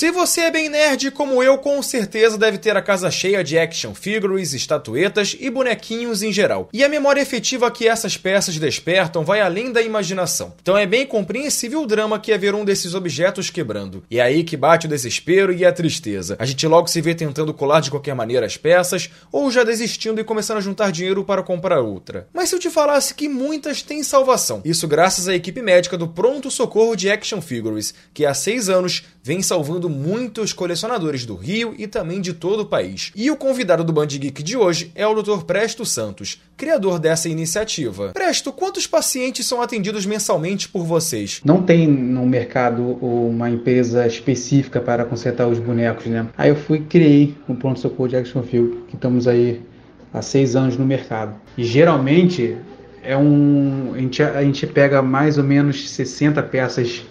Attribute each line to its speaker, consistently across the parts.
Speaker 1: Se você é bem nerd como eu, com certeza deve ter a casa cheia de action figures, estatuetas e bonequinhos em geral. E a memória efetiva que essas peças despertam vai além da imaginação. Então é bem compreensível o drama que é ver um desses objetos quebrando. E é aí que bate o desespero e a tristeza. A gente logo se vê tentando colar de qualquer maneira as peças, ou já desistindo e começando a juntar dinheiro para comprar outra. Mas se eu te falasse que muitas têm salvação, isso graças à equipe médica do Pronto Socorro de Action Figures, que há seis anos vem salvando muitos colecionadores do Rio e também de todo o país. E o convidado do Band Geek de hoje é o Dr. Presto Santos, criador dessa iniciativa. Presto, quantos pacientes são atendidos mensalmente por vocês?
Speaker 2: Não tem no mercado uma empresa específica para consertar os bonecos, né? Aí eu fui criei o Pronto Socorro de Action Field, que estamos aí há seis anos no mercado. E geralmente é um. A gente, a gente pega mais ou menos 60 peças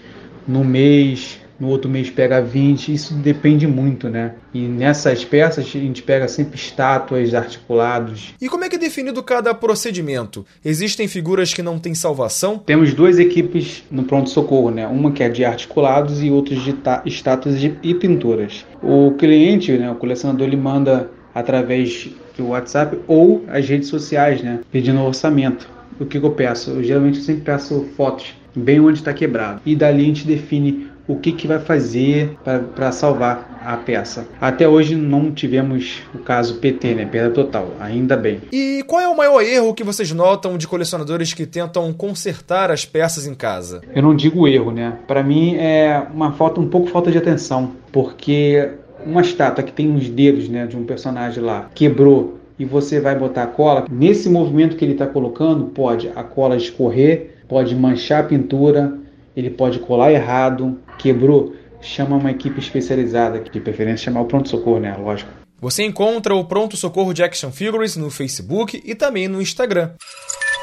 Speaker 2: no mês, no outro mês pega 20, isso depende muito, né? E nessas peças a gente pega sempre estátuas, articulados.
Speaker 1: E como é que é definido cada procedimento? Existem figuras que não têm salvação?
Speaker 2: Temos duas equipes no pronto-socorro, né? Uma que é de articulados e outra de estátuas e pinturas. O cliente, né, o colecionador, ele manda através do WhatsApp ou as redes sociais, né? Pedindo orçamento. O que, que eu peço? Eu, geralmente eu sempre peço fotos bem onde está quebrado. E dali a gente define o que, que vai fazer para salvar a peça. Até hoje não tivemos o caso PT, né? Perda total, ainda bem.
Speaker 1: E qual é o maior erro que vocês notam de colecionadores que tentam consertar as peças em casa?
Speaker 2: Eu não digo erro, né? Para mim é uma falta, um pouco falta de atenção, porque uma estátua que tem uns dedos, né, de um personagem lá, quebrou e você vai botar a cola, nesse movimento que ele está colocando, pode a cola escorrer, pode manchar a pintura, ele pode colar errado, quebrou, chama uma equipe especializada, de preferência chamar o pronto-socorro, né? Lógico.
Speaker 1: Você encontra o Pronto Socorro de Action Figures no Facebook e também no Instagram.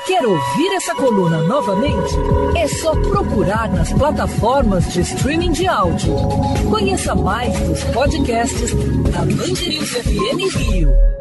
Speaker 3: Quer ouvir essa coluna novamente? É só procurar nas plataformas de streaming de áudio. Conheça mais dos podcasts da Band FM Rio.